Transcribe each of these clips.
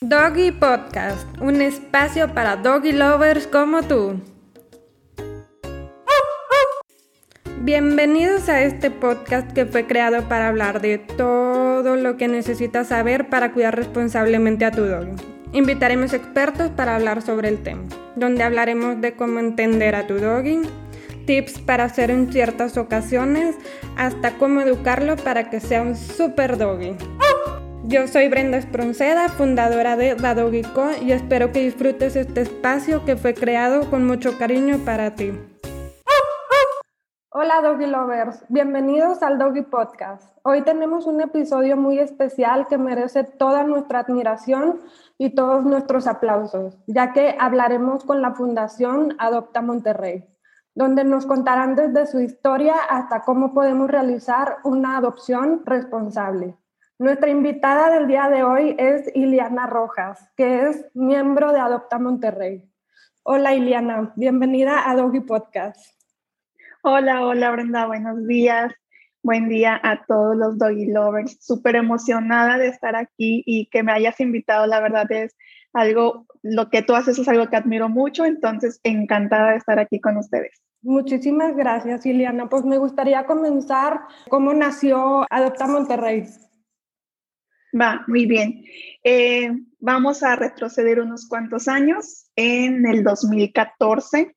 Doggy Podcast, un espacio para doggy lovers como tú. Bienvenidos a este podcast que fue creado para hablar de todo lo que necesitas saber para cuidar responsablemente a tu doggy. Invitaremos expertos para hablar sobre el tema, donde hablaremos de cómo entender a tu doggy, tips para hacer en ciertas ocasiones, hasta cómo educarlo para que sea un super doggy. Yo soy Brenda Espronceda, fundadora de Co y espero que disfrutes este espacio que fue creado con mucho cariño para ti. Hola Doggy Lovers, bienvenidos al Doggy Podcast. Hoy tenemos un episodio muy especial que merece toda nuestra admiración y todos nuestros aplausos, ya que hablaremos con la Fundación Adopta Monterrey, donde nos contarán desde su historia hasta cómo podemos realizar una adopción responsable. Nuestra invitada del día de hoy es Iliana Rojas, que es miembro de Adopta Monterrey. Hola Iliana, bienvenida a Doggy Podcast. Hola, hola Brenda, buenos días. Buen día a todos los Doggy Lovers. Súper emocionada de estar aquí y que me hayas invitado. La verdad es algo, lo que tú haces es algo que admiro mucho, entonces encantada de estar aquí con ustedes. Muchísimas gracias, Iliana. Pues me gustaría comenzar cómo nació Adopta Monterrey. Va, muy bien. Eh, vamos a retroceder unos cuantos años. En el 2014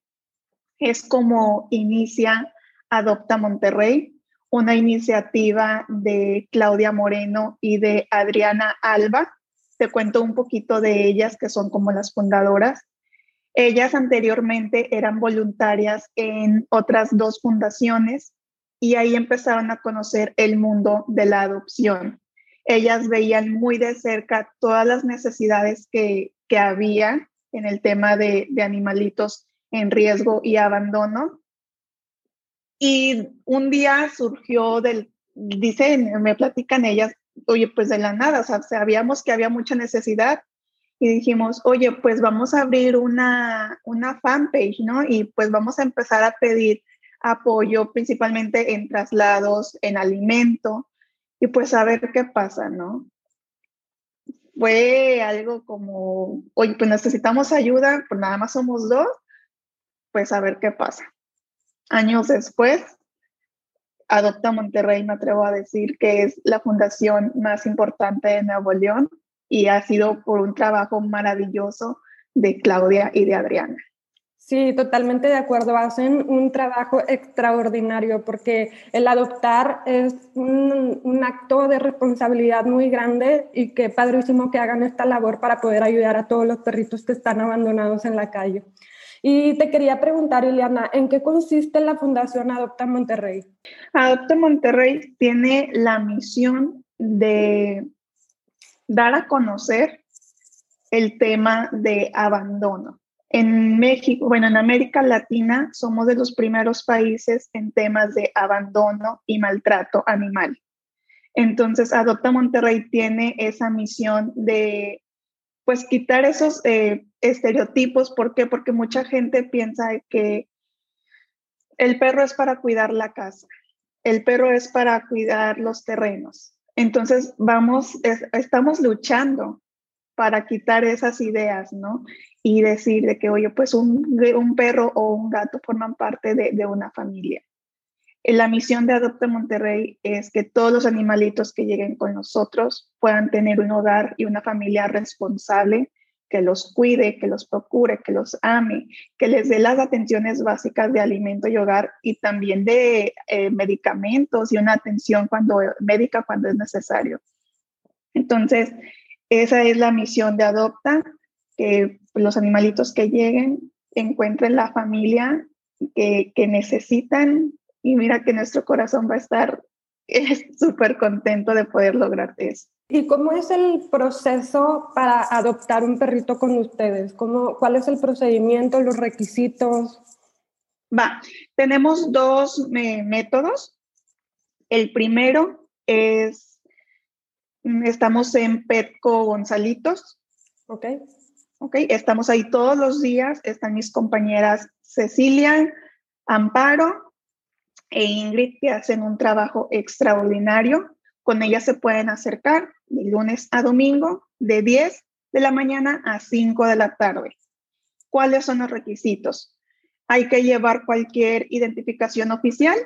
es como inicia Adopta Monterrey, una iniciativa de Claudia Moreno y de Adriana Alba. Te cuento un poquito de ellas, que son como las fundadoras. Ellas anteriormente eran voluntarias en otras dos fundaciones y ahí empezaron a conocer el mundo de la adopción ellas veían muy de cerca todas las necesidades que, había en el tema de, animalitos en riesgo y abandono. Y un día surgió del, dicen, me platican ellas, oye, pues de la nada, o sea, sabíamos que había mucha necesidad y dijimos, oye, pues vamos a abrir una, una fanpage, ¿no? Y pues vamos a empezar a pedir apoyo principalmente en traslados, en alimento, y pues a ver qué pasa, ¿no? Fue algo como, oye, pues necesitamos ayuda, pues nada más somos dos, pues a ver qué pasa. Años después, Adopta Monterrey, me atrevo a decir que es la fundación más importante de Nuevo León y ha sido por un trabajo maravilloso de Claudia y de Adriana. Sí, totalmente de acuerdo. Hacen un trabajo extraordinario porque el adoptar es un, acto de responsabilidad muy grande y qué padrísimo que hagan esta labor para poder ayudar a todos los perritos que están abandonados en la calle. Y te quería preguntar, Ileana, ¿en qué consiste la Fundación Adopta Monterrey? Adopta Monterrey tiene la misión de dar a conocer el tema de abandono en México, bueno, en América Latina somos de los primeros países en temas de abandono y maltrato animal. Entonces, Adopta Monterrey tiene esa misión de, pues, quitar esos eh, estereotipos. ¿Por qué? Porque mucha gente piensa que el perro es para cuidar la casa, el perro es para cuidar los terrenos. Entonces, vamos, estamos luchando para quitar esas ideas, ¿no? Y decir de que, oye, pues un, un perro o un gato forman parte de, de una familia. Eh, la misión de Adopta Monterrey es que todos los animalitos que lleguen con nosotros puedan tener un hogar y una familia responsable que los cuide, que los procure, que los ame, que les dé las atenciones básicas de alimento y hogar y también de eh, medicamentos y una atención cuando, médica cuando es necesario. Entonces, esa es la misión de Adopta que los animalitos que lleguen encuentren la familia que, necesitan y mira que nuestro corazón va a estar súper contento de poder lograr eso. ¿Y cómo es el proceso para adoptar un perrito con ustedes? ¿Cómo, ¿Cuál es el procedimiento, los requisitos? Va, tenemos dos métodos. El primero es, estamos en Petco Gonzalitos. Ok. ¿Ok? Estamos ahí todos los días, están mis compañeras Cecilia, Amparo e Ingrid que hacen un trabajo extraordinario. Con ellas se pueden acercar de lunes a domingo de 10 de la mañana a 5 de la tarde. ¿Cuáles son los requisitos? Hay que llevar cualquier identificación oficial,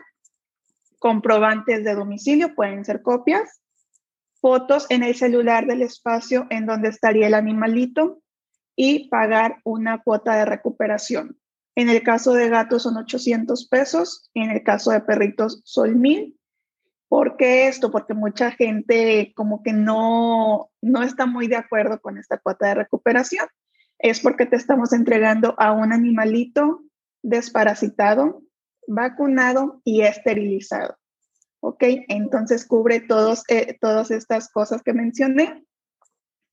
comprobantes de domicilio, pueden ser copias, fotos en el celular del espacio en donde estaría el animalito y pagar una cuota de recuperación. En el caso de gatos son 800 pesos, en el caso de perritos son 1000. ¿Por qué esto? Porque mucha gente como que no, no está muy de acuerdo con esta cuota de recuperación. Es porque te estamos entregando a un animalito desparasitado, vacunado y esterilizado. ¿Ok? Entonces cubre todos, eh, todas estas cosas que mencioné.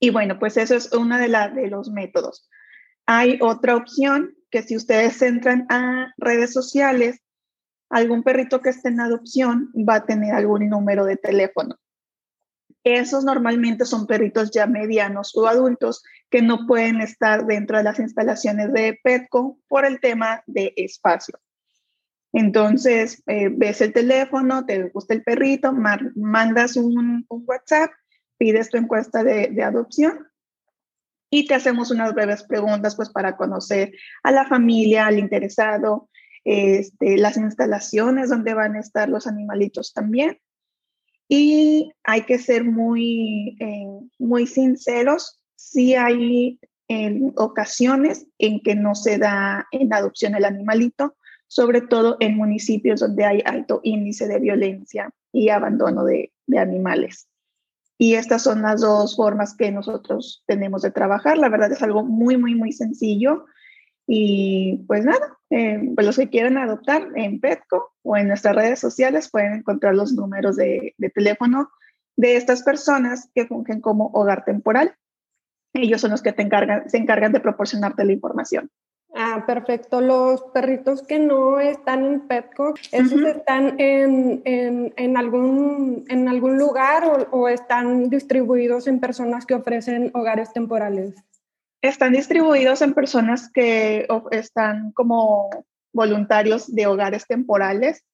Y bueno, pues eso es uno de, de los métodos. Hay otra opción que si ustedes entran a redes sociales, algún perrito que esté en adopción va a tener algún número de teléfono. Esos normalmente son perritos ya medianos o adultos que no pueden estar dentro de las instalaciones de Petco por el tema de espacio. Entonces, eh, ves el teléfono, te gusta el perrito, mandas un, WhatsApp, pides tu encuesta de, adopción y te hacemos unas breves preguntas pues para conocer a la familia, al interesado, este, las instalaciones donde van a estar los animalitos también. Y hay que ser muy, eh, muy sinceros, si hay en ocasiones en que no se da en adopción el animalito, sobre todo en municipios donde hay alto índice de violencia y abandono de animales. Y estas son las dos formas que nosotros tenemos de trabajar. La verdad es algo muy, muy, muy sencillo. Y pues nada, eh, pues los que quieran adoptar en Petco o en nuestras redes sociales pueden encontrar los números de, teléfono de estas personas que fungen como hogar temporal. Ellos son los que te encargan, se encargan de proporcionarte la información. Ah, perfecto. Los perritos que no están en Petco, ¿esos están en, en, en, algún, en algún lugar o, o, están distribuidos en personas que ofrecen hogares temporales? Están distribuidos en personas que están como voluntarios de hogares temporales.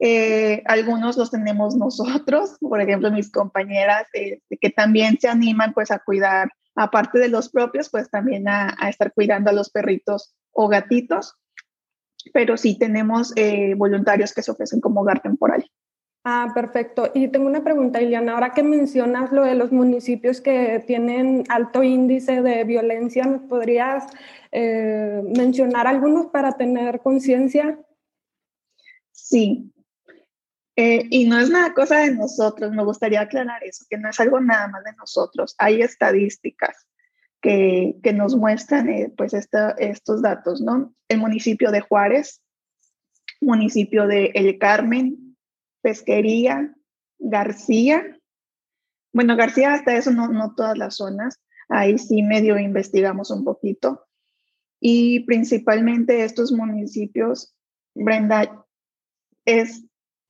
Eh, algunos los tenemos nosotros, por ejemplo, mis compañeras, eh, que también se animan pues a cuidar aparte de los propios, pues también a, estar cuidando a los perritos o gatitos. Pero sí tenemos eh, voluntarios que se ofrecen como hogar temporal. Ah, perfecto. Y tengo una pregunta, Iliana. Ahora que mencionas lo de los municipios que tienen alto índice de violencia, ¿nos podrías eh, mencionar algunos para tener conciencia? Sí, eh, y no es una cosa de nosotros, me gustaría aclarar eso, que no es algo nada más de nosotros. Hay estadísticas que, que nos muestran eh, pues estos datos, ¿no? El municipio de Juárez, municipio de El Carmen, Pesquería, García. Bueno, García hasta eso no, no todas las zonas, ahí sí medio investigamos un poquito. Y principalmente estos municipios, Brenda, es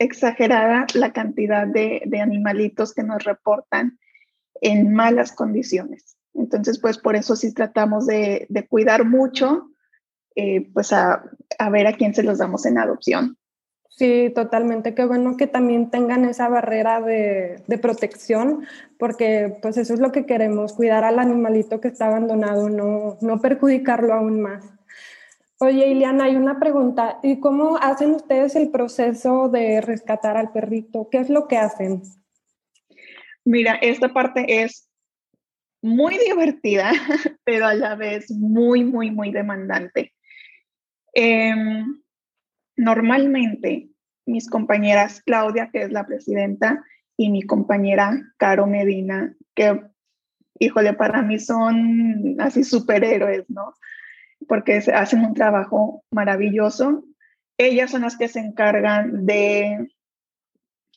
exagerada la cantidad de, animalitos que nos reportan en malas condiciones. Entonces, pues por eso sí tratamos de, cuidar mucho, eh, pues a, ver a quién se los damos en adopción. Sí, totalmente. Qué bueno que también tengan esa barrera de, de, protección, porque pues eso es lo que queremos, cuidar al animalito que está abandonado, no, no perjudicarlo aún más. Oye, Iliana, hay una pregunta. ¿Y cómo hacen ustedes el proceso de rescatar al perrito? ¿Qué es lo que hacen? Mira, esta parte es muy divertida, pero a la vez muy, muy, muy demandante. Em, normalmente, mis compañeras Claudia, que es la presidenta, y mi compañera Caro Medina, que, híjole, para mí son así superhéroes, ¿no? Porque hacen un trabajo maravilloso. Ellas son las que se encargan de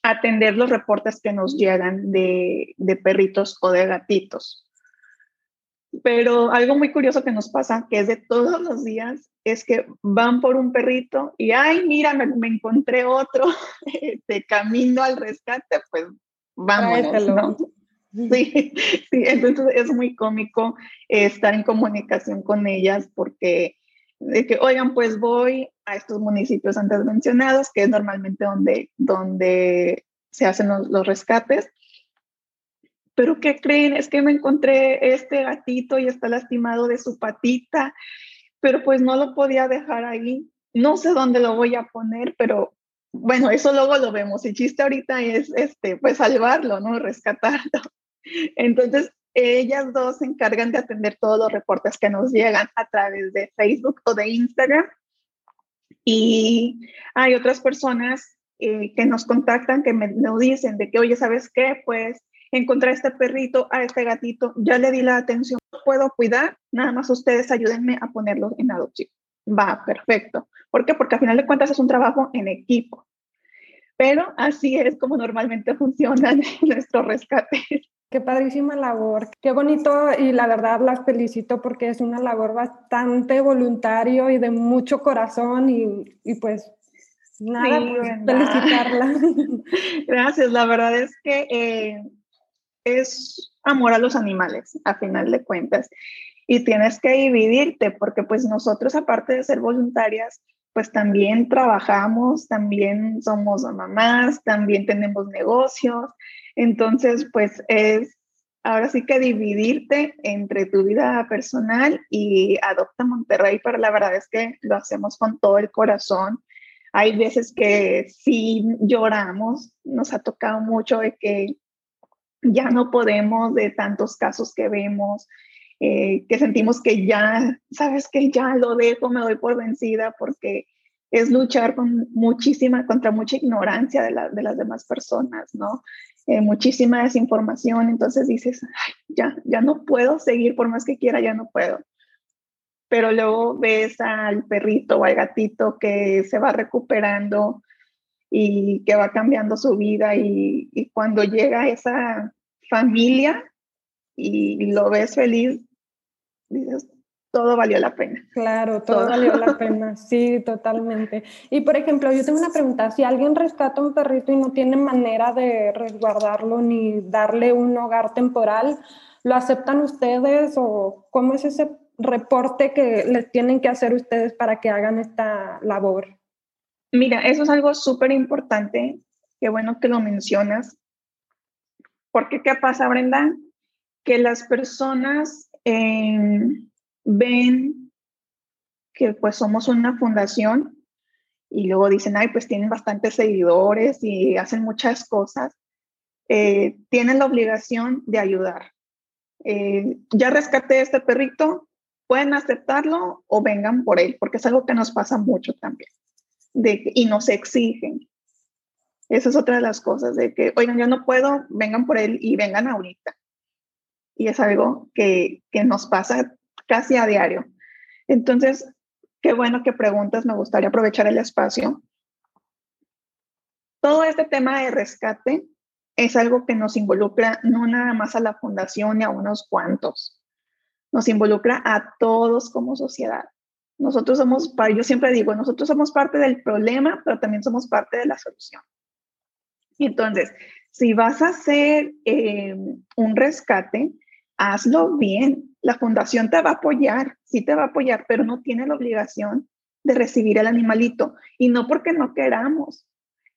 atender los reportes que nos llegan de, perritos o de gatitos. Pero algo muy curioso que nos pasa, que es de todos los días, es que van por un perrito y, ay, mira, me, encontré otro, de camino al rescate, pues vámonos, Sí, sí, entonces es muy cómico estar en comunicación con ellas porque de que, oigan, pues voy a estos municipios antes mencionados, que es normalmente donde, donde se hacen los, rescates, pero ¿qué creen? Es que me encontré este gatito y está lastimado de su patita, pero pues no lo podía dejar ahí. No sé dónde lo voy a poner, pero bueno, eso luego lo vemos. El chiste ahorita es, este, pues salvarlo, ¿no? Rescatarlo. Entonces, ellas dos se encargan de atender todos los reportes que nos llegan a través de Facebook o de Instagram. Y hay otras personas eh, que nos contactan, que me dicen de que, oye, ¿sabes qué? Pues encontré a este perrito, a este gatito, ya le di la atención, puedo cuidar, nada más ustedes ayúdenme a ponerlo en adopción. Va, perfecto. ¿Por qué? Porque al final de cuentas es un trabajo en equipo. Pero así es como normalmente funcionan nuestros rescates. Qué padrísima labor, qué bonito y la verdad las felicito porque es una labor bastante voluntario y de mucho corazón y, y pues nada, pues, felicitarla. Gracias, la verdad es que eh, es amor a los animales, a final de cuentas. Y tienes que dividirte porque pues nosotros aparte de ser voluntarias, pues también trabajamos, también somos mamás, también tenemos negocios. Entonces, pues es ahora sí que dividirte entre tu vida personal y Adopta Monterrey, pero la verdad es que lo hacemos con todo el corazón. Hay veces que sí lloramos, nos ha tocado mucho de que ya no podemos de tantos casos que vemos, eh, que sentimos que ya, sabes que ya lo dejo, me doy por vencida porque es luchar con muchísima, contra mucha ignorancia de, de las demás personas, ¿no? Eh, muchísima desinformación, entonces dices, ya, ya no puedo seguir, por más que quiera, ya no puedo. Pero luego ves al perrito o al gatito que se va recuperando y que va cambiando su vida y, y cuando llega esa familia y lo ves feliz, dices, todo valió la pena. Claro, todo, valió la pena, sí, totalmente. Y por ejemplo, yo tengo una pregunta, si alguien rescata un perrito y no tiene manera de resguardarlo ni darle un hogar temporal, ¿lo aceptan ustedes o cómo es ese reporte que les tienen que hacer ustedes para que hagan esta labor? Mira, eso es algo súper importante, qué bueno que lo mencionas, porque ¿qué pasa, Brenda? Que las personas... Eh, ven que pues somos una fundación y luego dicen, ay, pues tienen bastantes seguidores y hacen muchas cosas, eh, tienen la obligación de ayudar. Eh, ya rescaté este perrito, pueden aceptarlo o vengan por él, porque es algo que nos pasa mucho también de, y nos exigen. Esa es otra de las cosas, de que, oigan, yo no puedo, vengan por él y vengan ahorita. Y es algo que, que nos pasa casi a diario. Entonces, qué bueno que preguntas, me gustaría aprovechar el espacio. Todo este tema de rescate es algo que nos involucra no nada más a la fundación y a unos cuantos, nos involucra a todos como sociedad. Nosotros somos, yo siempre digo, nosotros somos parte del problema, pero también somos parte de la solución. Entonces, si vas a hacer eh, un rescate, hazlo bien. La fundación te va a apoyar, sí te va a apoyar, pero no tiene la obligación de recibir el animalito. Y no porque no queramos,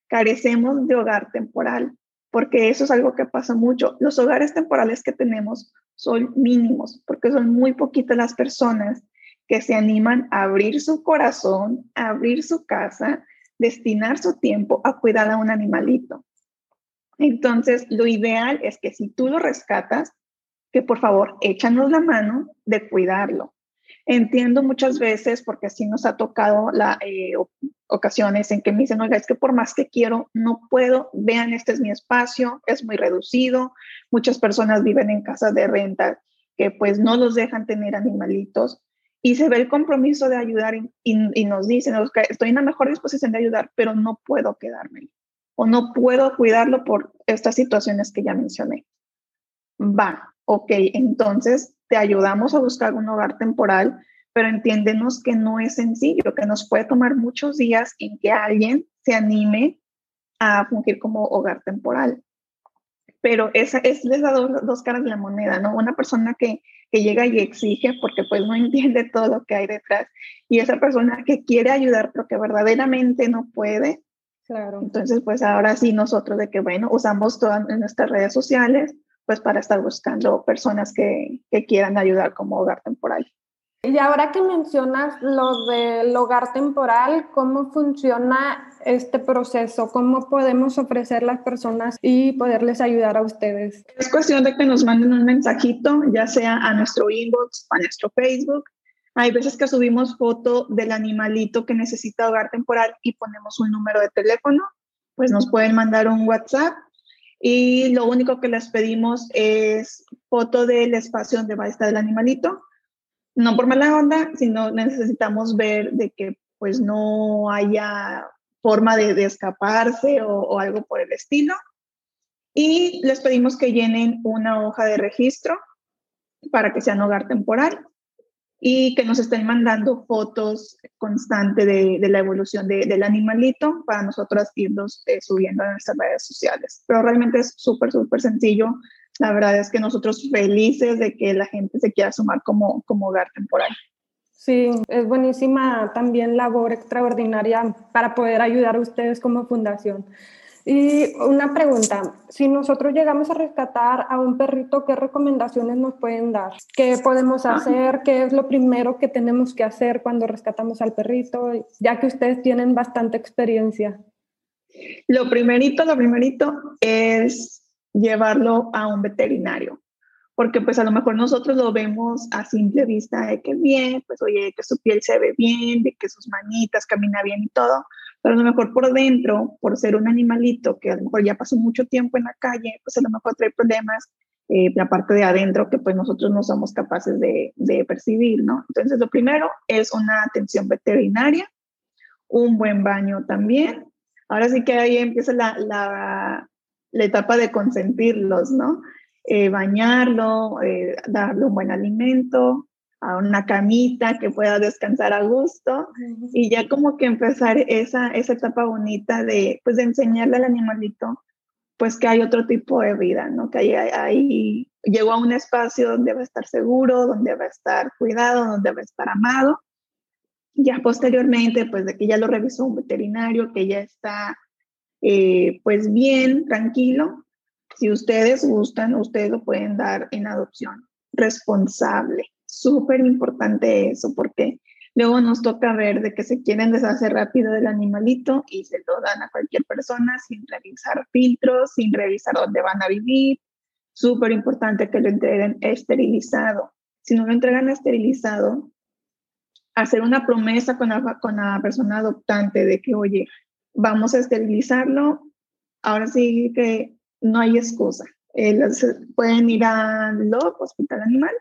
carecemos de hogar temporal, porque eso es algo que pasa mucho. Los hogares temporales que tenemos son mínimos, porque son muy poquitas las personas que se animan a abrir su corazón, a abrir su casa, destinar su tiempo a cuidar a un animalito. Entonces, lo ideal es que si tú lo rescatas, que por favor échanos la mano de cuidarlo. Entiendo muchas veces, porque así nos ha tocado la, eh, ocasiones en que me dicen, oiga, es que por más que quiero, no puedo, vean, este es mi espacio, es muy reducido, muchas personas viven en casas de renta que pues no los dejan tener animalitos y se ve el compromiso de ayudar y, nos dicen, estoy en la mejor disposición de ayudar, pero no puedo quedármelo o no puedo cuidarlo por estas situaciones que ya mencioné. Va, ok, entonces te ayudamos a buscar un hogar temporal, pero entiéndenos que no es sencillo, que nos puede tomar muchos días en que alguien se anime a fungir como hogar temporal. Pero esa es les da dos, caras de la moneda, ¿no? Una persona que, que llega y exige porque pues no entiende todo lo que hay detrás y esa persona que quiere ayudar pero que verdaderamente no puede. Claro. Entonces pues ahora sí nosotros de que bueno, usamos todas nuestras redes sociales, pues para estar buscando personas que, que quieran ayudar como hogar temporal. Y ahora que mencionas lo del hogar temporal, ¿cómo funciona este proceso? ¿Cómo podemos ofrecer las personas y poderles ayudar a ustedes? Es cuestión de que nos manden un mensajito, ya sea a nuestro inbox, a nuestro Facebook. Hay veces que subimos foto del animalito que necesita hogar temporal y ponemos un número de teléfono, pues nos pueden mandar un WhatsApp y lo único que les pedimos es foto del espacio donde va a estar el animalito no por mala onda, sino necesitamos ver de que pues no haya forma de, escaparse o, algo por el estilo. Y les pedimos que llenen una hoja de registro para que sean hogar temporal y que nos estén mandando fotos constantes de, la evolución del animalito para nosotros irnos eh, subiendo a nuestras redes sociales. Pero realmente es súper, súper sencillo. La verdad es que nosotros felices de que la gente se quiera sumar como, como hogar temporal. Sí, es buenísima también labor extraordinaria para poder ayudar a ustedes como fundación. Y una pregunta, si nosotros llegamos a rescatar a un perrito, ¿qué recomendaciones nos pueden dar? ¿Qué podemos ah. hacer? ¿Qué es lo primero que tenemos que hacer cuando rescatamos al perrito? Ya que ustedes tienen bastante experiencia. Lo primerito, lo primerito es llevarlo a un veterinario, porque pues a lo mejor nosotros lo vemos a simple vista de que bien, pues oye, que su piel se ve bien, de que sus manitas camina bien y todo, pero a lo mejor por dentro, por ser un animalito que a lo mejor ya pasó mucho tiempo en la calle, pues a lo mejor trae problemas eh, la parte de adentro que pues nosotros no somos capaces de, de, percibir, ¿no? Entonces lo primero es una atención veterinaria, un buen baño también. Ahora sí que ahí empieza la, la, la etapa de consentirlos, ¿no? Eh, bañarlo, eh, darle un buen alimento, a una camita que pueda descansar a gusto y ya como que empezar esa, esa etapa bonita de, pues, de enseñarle al animalito pues que hay otro tipo de vida, ¿no? Que ahí, ahí llegó a un espacio donde va a estar seguro, donde va a estar cuidado, donde va a estar amado. Ya posteriormente, pues de que ya lo revisó un veterinario, que ya está eh, pues bien, tranquilo. Si ustedes gustan, ustedes lo pueden dar en adopción responsable. Súper importante eso, porque luego nos toca ver de que se quieren deshacer rápido del animalito y se lo dan a cualquier persona sin revisar filtros, sin revisar dónde van a vivir. Súper importante que lo entreguen esterilizado. Si no lo entregan esterilizado, hacer una promesa con la, con la persona adoptante de que, oye, vamos a esterilizarlo. Ahora sí que no hay excusa. Eh, pueden ir al LOC, Hospital Animal,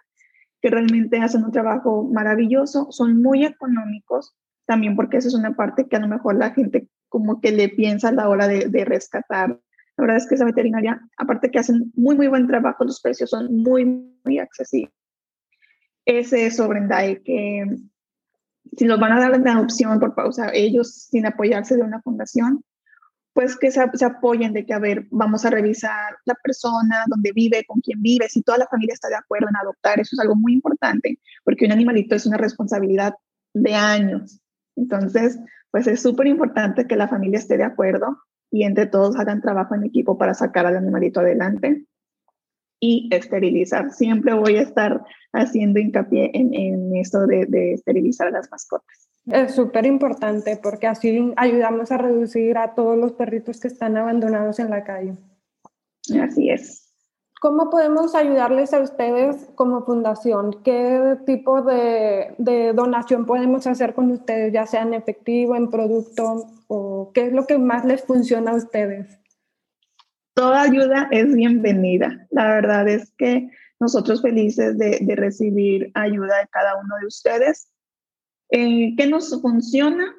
que realmente hacen un trabajo maravilloso, son muy económicos, también porque esa es una parte que a lo mejor la gente como que le piensa a la hora de, de rescatar. La verdad es que esa veterinaria, aparte que hacen muy, muy buen trabajo, los precios son muy, muy accesibles. Ese sobre que si los van a dar de adopción por pausa, ellos sin apoyarse de una fundación, pues que se, apoyen de que, a ver, vamos a revisar la persona, dónde vive, con quién vive, si toda la familia está de acuerdo en adoptar, eso es algo muy importante, porque un animalito es una responsabilidad de años. Entonces, pues es súper importante que la familia esté de acuerdo y entre todos hagan trabajo en equipo para sacar al animalito adelante y esterilizar. Siempre voy a estar haciendo hincapié en, en esto de, de esterilizar a las mascotas. Es súper importante porque así ayudamos a reducir a todos los perritos que están abandonados en la calle. Así es. ¿Cómo podemos ayudarles a ustedes como fundación? ¿Qué tipo de, de, donación podemos hacer con ustedes, ya sea en efectivo, en producto, o qué es lo que más les funciona a ustedes? toda ayuda es bienvenida. La verdad es que nosotros felices de, recibir ayuda de cada uno de ustedes. Eh, ¿Qué nos funciona?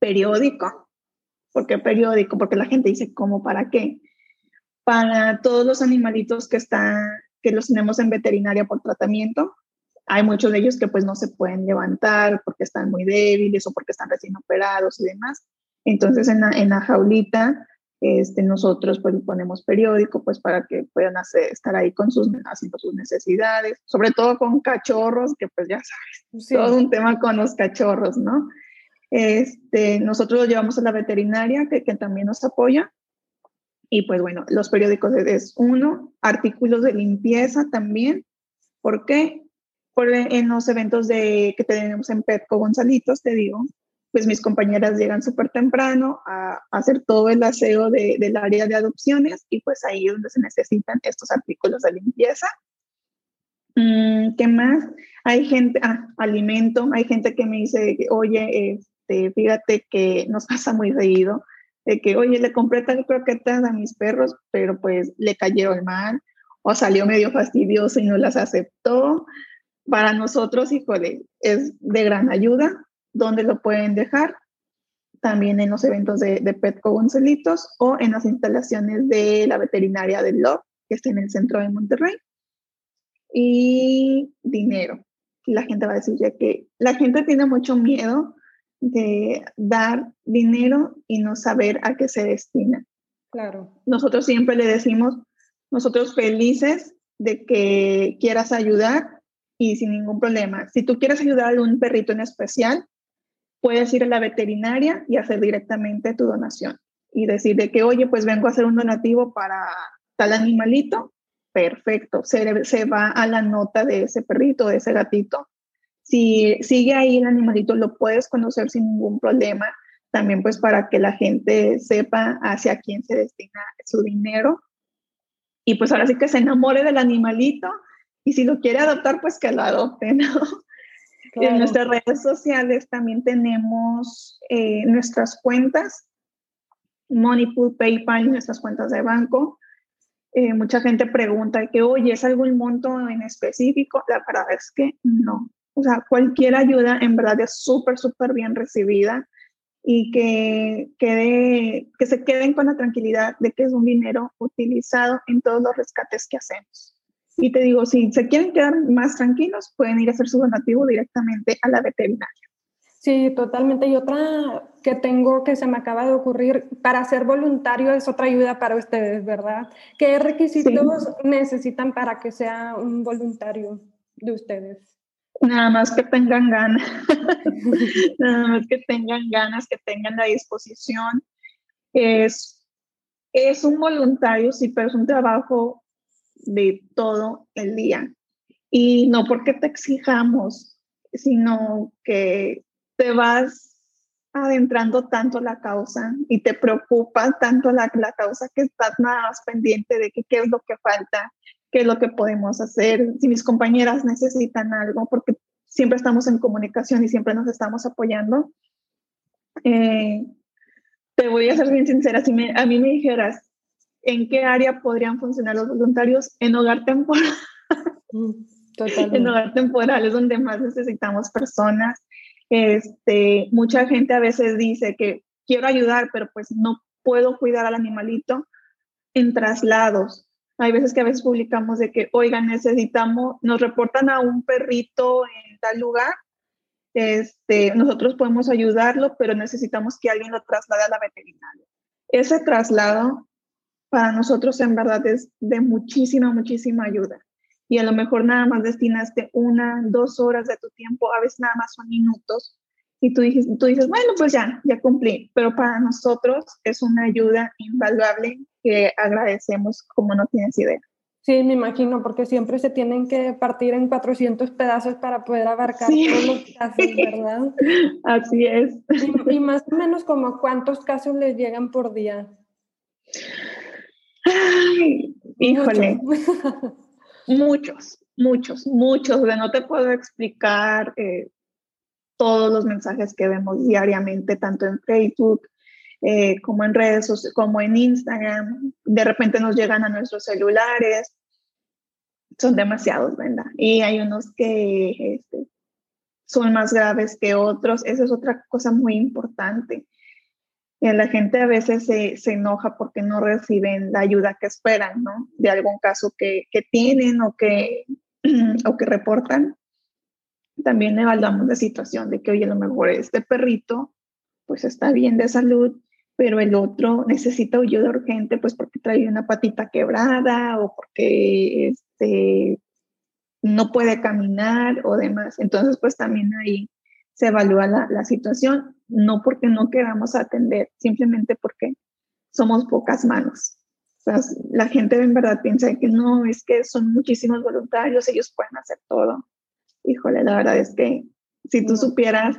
Periódico. ¿Por qué periódico? Porque la gente dice, ¿cómo? ¿Para qué? Para todos los animalitos que están, que los tenemos en veterinaria por tratamiento, hay muchos de ellos que pues no se pueden levantar porque están muy débiles o porque están recién operados y demás. Entonces en la, en la jaulita este, nosotros pues ponemos periódico pues para que puedan hacer, estar ahí con sus, haciendo sus necesidades, sobre todo con cachorros, que pues ya sabes, todo un tema con los cachorros, ¿no? Este, nosotros los llevamos a la veterinaria que, que también nos apoya Y pues bueno, los periódicos es uno, artículos de limpieza también. ¿Por qué? Porque en los eventos de, que tenemos en Petco Gonzalitos, te digo, pues mis compañeras llegan súper temprano a, hacer todo el aseo de, del área de adopciones y pues ahí es donde se necesitan estos artículos de limpieza. Mm, ¿Qué más? Hay gente, ah, alimento, hay gente que me dice, oye, este, fíjate que nos pasa muy seguido, de que, oye, le compré tal croquetas a mis perros, pero pues le cayeron mal o salió medio fastidioso y no las aceptó. Para nosotros, híjole, es de gran ayuda. ¿Dónde lo pueden dejar? También en los eventos de, de Petco Gonzalitos o en las instalaciones de la veterinaria del LOB, que está en el centro de Monterrey. Y dinero. La gente va a decir ya que la gente tiene mucho miedo de dar dinero y no saber a qué se destina. Claro. Nosotros siempre le decimos, nosotros felices de que quieras ayudar y sin ningún problema. Si tú quieres ayudar a un perrito en especial, puedes ir a la veterinaria y hacer directamente tu donación y decir de que, oye, pues vengo a hacer un donativo para tal animalito, perfecto, se, se va a la nota de ese perrito, de ese gatito, si sigue ahí el animalito, lo puedes conocer sin ningún problema. También pues para que la gente sepa hacia quién se destina su dinero. Y pues ahora sí que se enamore del animalito y si lo quiere adoptar, pues que lo adopte, ¿no? En nuestras redes sociales también tenemos eh, nuestras cuentas, Moneypool, PayPal, nuestras cuentas de banco. Eh, mucha gente pregunta que, oye, ¿es algún monto en específico? La verdad es que no. O sea, cualquier ayuda en verdad es súper, súper bien recibida y que, quede, que se queden con la tranquilidad de que es un dinero utilizado en todos los rescates que hacemos. Y te digo, si se quieren quedar más tranquilos, pueden ir a hacer su donativo directamente a la veterinaria. Sí, totalmente. Y otra que tengo que se me acaba de ocurrir, para ser voluntario es otra ayuda para ustedes, ¿verdad? ¿Qué requisitos necesitan para que sea un voluntario de ustedes? Nada más que tengan ganas, nada más que tengan ganas, que tengan la disposición. Es, es un voluntario, sí, pero es un trabajo de todo el día. Y no porque te exijamos, sino que te vas adentrando tanto la causa y te preocupa tanto la, la causa que estás nada más pendiente de qué es lo que falta, qué es lo que podemos hacer, si mis compañeras necesitan algo, porque siempre estamos en comunicación y siempre nos estamos apoyando. Eh, te voy a ser bien sincera, si a mí me dijeras en qué área podrían funcionar los voluntarios en hogar temporal. Mm, en hogar temporal es donde más necesitamos personas. Este, mucha gente a veces dice que quiero ayudar, pero pues no puedo cuidar al animalito en traslados. Hay veces que a veces publicamos de que, oigan, necesitamos, nos reportan a un perrito en tal lugar, este, nosotros podemos ayudarlo, pero necesitamos que alguien lo traslade a la veterinaria. Ese traslado para nosotros en verdad es de muchísima, muchísima ayuda. Y a lo mejor nada más destinaste una, dos horas de tu tiempo, a veces nada más son minutos. Y tú dices, tú dices, bueno, pues ya, ya cumplí. Pero para nosotros es una ayuda invaluable que agradecemos como no tienes idea. Sí, me imagino, porque siempre se tienen que partir en 400 pedazos para poder abarcar todos los casos, ¿verdad? Así es. Y, más o menos como cuántos casos les llegan por día. Ay, híjole. muchos, muchos, muchos. De no te puedo explicar eh, todos los mensajes que vemos diariamente, tanto en Facebook, eh, como en redes sociales, como en Instagram, de repente nos llegan a nuestros celulares, son demasiados, ¿verdad? Y hay unos que este, son más graves que otros, esa es otra cosa muy importante. Y la gente a veces se, se, enoja porque no reciben la ayuda que esperan, ¿no? De algún caso que, que tienen o que, o que reportan. También evaluamos la situación de que, oye, a lo mejor este perrito pues está bien de salud, pero el otro necesita ayuda urgente, pues porque trae una patita quebrada o porque este, no puede caminar o demás. Entonces, pues también ahí se evalúa la, la situación, no porque no queramos atender, simplemente porque somos pocas manos. la gente en verdad piensa que no, es que son muchísimos voluntarios, ellos pueden hacer todo. Híjole, la verdad es que si tú supieras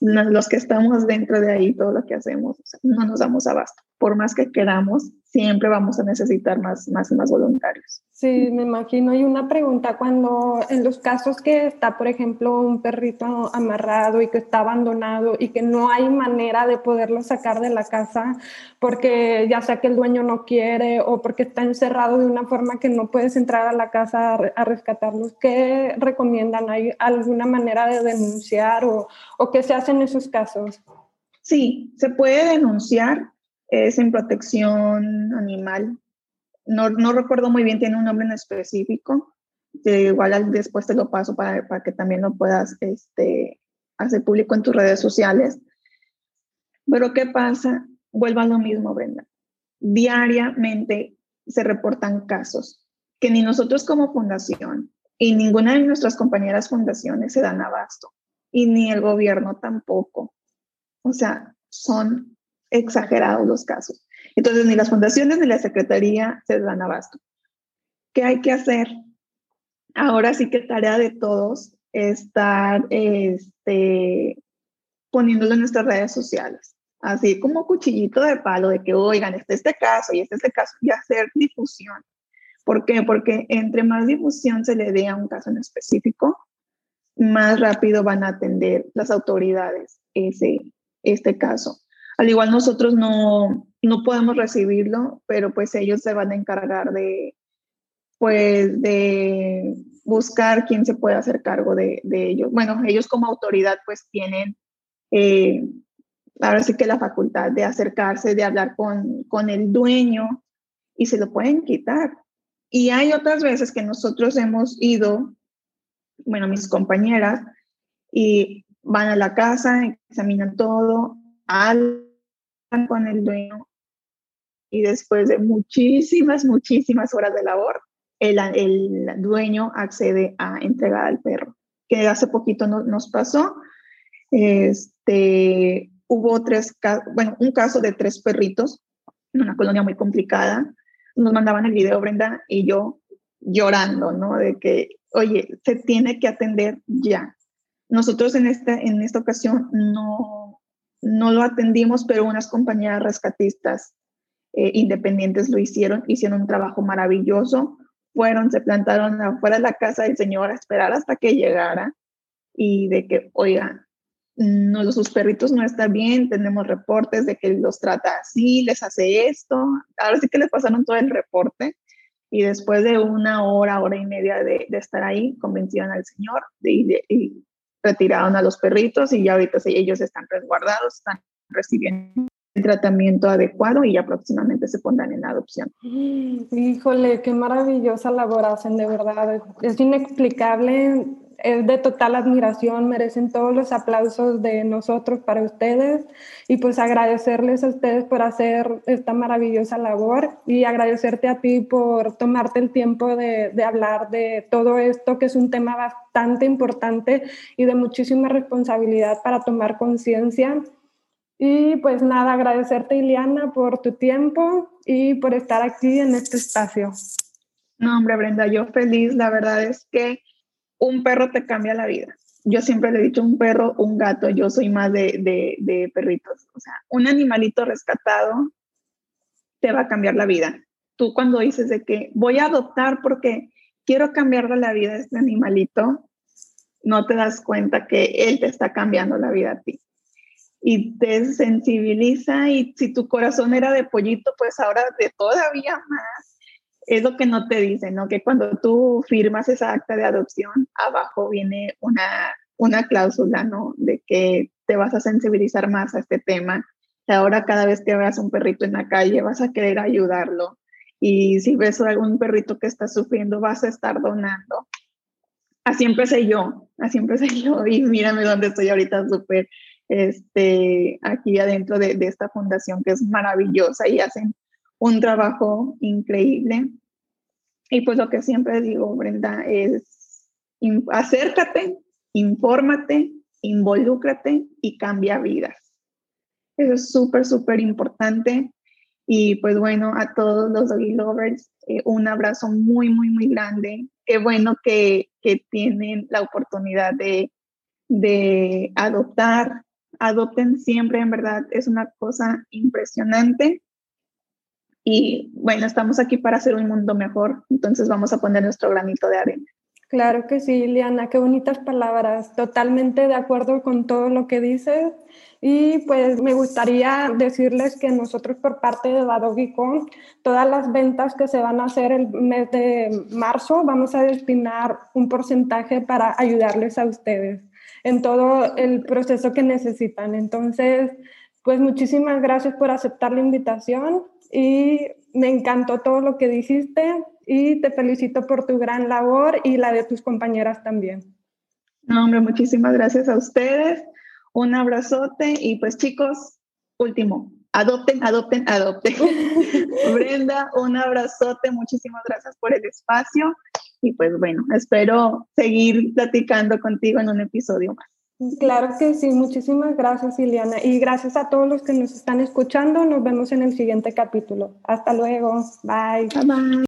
los que estamos dentro de ahí, todo lo que hacemos, no nos damos abasto. Por más que queramos, siempre vamos a necesitar más, más y más voluntarios. Sí, me imagino. Y una pregunta, cuando en los casos que está, por ejemplo, un perrito amarrado y que está abandonado y que no hay manera de poderlo sacar de la casa porque ya sea que el dueño no quiere o porque está encerrado de una forma que no puedes entrar a la casa a, rescatarlos, ¿qué recomiendan? ¿Hay alguna manera de denunciar o, o qué se hace en esos casos? Sí, se puede denunciar es en protección animal. No, no recuerdo muy bien, tiene un nombre en específico. igual después te lo paso para, que también lo puedas este, hacer público en tus redes sociales. Pero ¿qué pasa? Vuelvo a lo mismo, Brenda. Diariamente se reportan casos que ni nosotros como fundación y ninguna de nuestras compañeras fundaciones se dan abasto y ni el gobierno tampoco. O sea, son exagerados los casos. Entonces, ni las fundaciones ni la Secretaría se dan abasto. ¿Qué hay que hacer? Ahora sí que tarea de todos estar este, poniéndolo en nuestras redes sociales. Así como cuchillito de palo de que, oigan, este este caso y este este caso, y hacer difusión. ¿Por qué? Porque entre más difusión se le dé a un caso en específico, más rápido van a atender las autoridades ese, este caso. Al igual nosotros no, no podemos recibirlo, pero pues ellos se van a encargar de, pues, de buscar quién se puede hacer cargo de, de ellos. Bueno, ellos como autoridad pues tienen, eh, ahora sí que la facultad de acercarse, de hablar con, con el dueño y se lo pueden quitar. Y hay otras veces que nosotros hemos ido, bueno, mis compañeras, y van a la casa, examinan todo, al con el dueño y después de muchísimas, muchísimas horas de labor, el, el dueño accede a entregar al perro. Que hace poquito no, nos pasó, este, hubo tres, bueno, un caso de tres perritos en una colonia muy complicada. Nos mandaban el video, Brenda, y yo llorando, ¿no? De que, oye, se tiene que atender ya. Nosotros en esta, en esta ocasión no, no lo atendimos, pero unas compañeras rescatistas eh, independientes lo hicieron, hicieron un trabajo maravilloso, fueron, se plantaron afuera de la casa del señor a esperar hasta que llegara y de que, oigan, no, sus perritos no están bien, tenemos reportes de que los trata así, les hace esto, ahora sí que les pasaron todo el reporte y después de una hora, hora y media de, estar ahí, convencieron al señor de, de, retiraron a los perritos y ya ahorita ellos están resguardados, están recibiendo el tratamiento adecuado y ya próximamente se pondrán en adopción. Híjole, qué maravillosa labor hacen, de verdad. Es inexplicable es de total admiración, merecen todos los aplausos de nosotros para ustedes y pues agradecerles a ustedes por hacer esta maravillosa labor y agradecerte a ti por tomarte el tiempo de, de hablar de todo esto, que es un tema bastante importante y de muchísima responsabilidad para tomar conciencia. Y pues nada, agradecerte Iliana por tu tiempo y por estar aquí en este espacio. No, hombre, Brenda, yo feliz, la verdad es que un perro te cambia la vida. Yo siempre le he dicho un perro, un gato, yo soy más de, de, perritos. O sea, un animalito rescatado te va a cambiar la vida. Tú cuando dices de que voy a adoptar porque quiero cambiarle la vida a este animalito, no te das cuenta que él te está cambiando la vida a ti. Y te sensibiliza y si tu corazón era de pollito, pues ahora de todavía más es lo que no te dicen, ¿no? Que cuando tú firmas esa acta de adopción, abajo viene una, una cláusula, ¿no? De que te vas a sensibilizar más a este tema. Y ahora cada vez que veas un perrito en la calle vas a querer ayudarlo. Y si ves algún perrito que está sufriendo, vas a estar donando. Así empecé yo, así empecé yo. Y mírame dónde estoy ahorita súper este, aquí adentro de, de esta fundación que es maravillosa y hacen un trabajo increíble. Y pues lo que siempre digo, Brenda, es acércate, infórmate, involúcrate y cambia vidas. Eso es súper, súper importante. Y pues bueno, a todos los doggy lovers, eh, un abrazo muy, muy, muy grande. Qué bueno que, que tienen la oportunidad de, de adoptar. Adopten siempre, en verdad, es una cosa impresionante. Y bueno, estamos aquí para hacer un mundo mejor, entonces vamos a poner nuestro granito de arena. Claro que sí, Liana, qué bonitas palabras. Totalmente de acuerdo con todo lo que dices. Y pues me gustaría decirles que nosotros por parte de Badogicon, todas las ventas que se van a hacer el mes de marzo, vamos a destinar un porcentaje para ayudarles a ustedes en todo el proceso que necesitan. Entonces, pues muchísimas gracias por aceptar la invitación y me encantó todo lo que dijiste y te felicito por tu gran labor y la de tus compañeras también. No, hombre, muchísimas gracias a ustedes. Un abrazote y pues chicos, último, adopten, adopten, adopten. Brenda, un abrazote, muchísimas gracias por el espacio y pues bueno, espero seguir platicando contigo en un episodio más. Claro que sí, muchísimas gracias Ileana y gracias a todos los que nos están escuchando. Nos vemos en el siguiente capítulo. Hasta luego. Bye. Bye bye.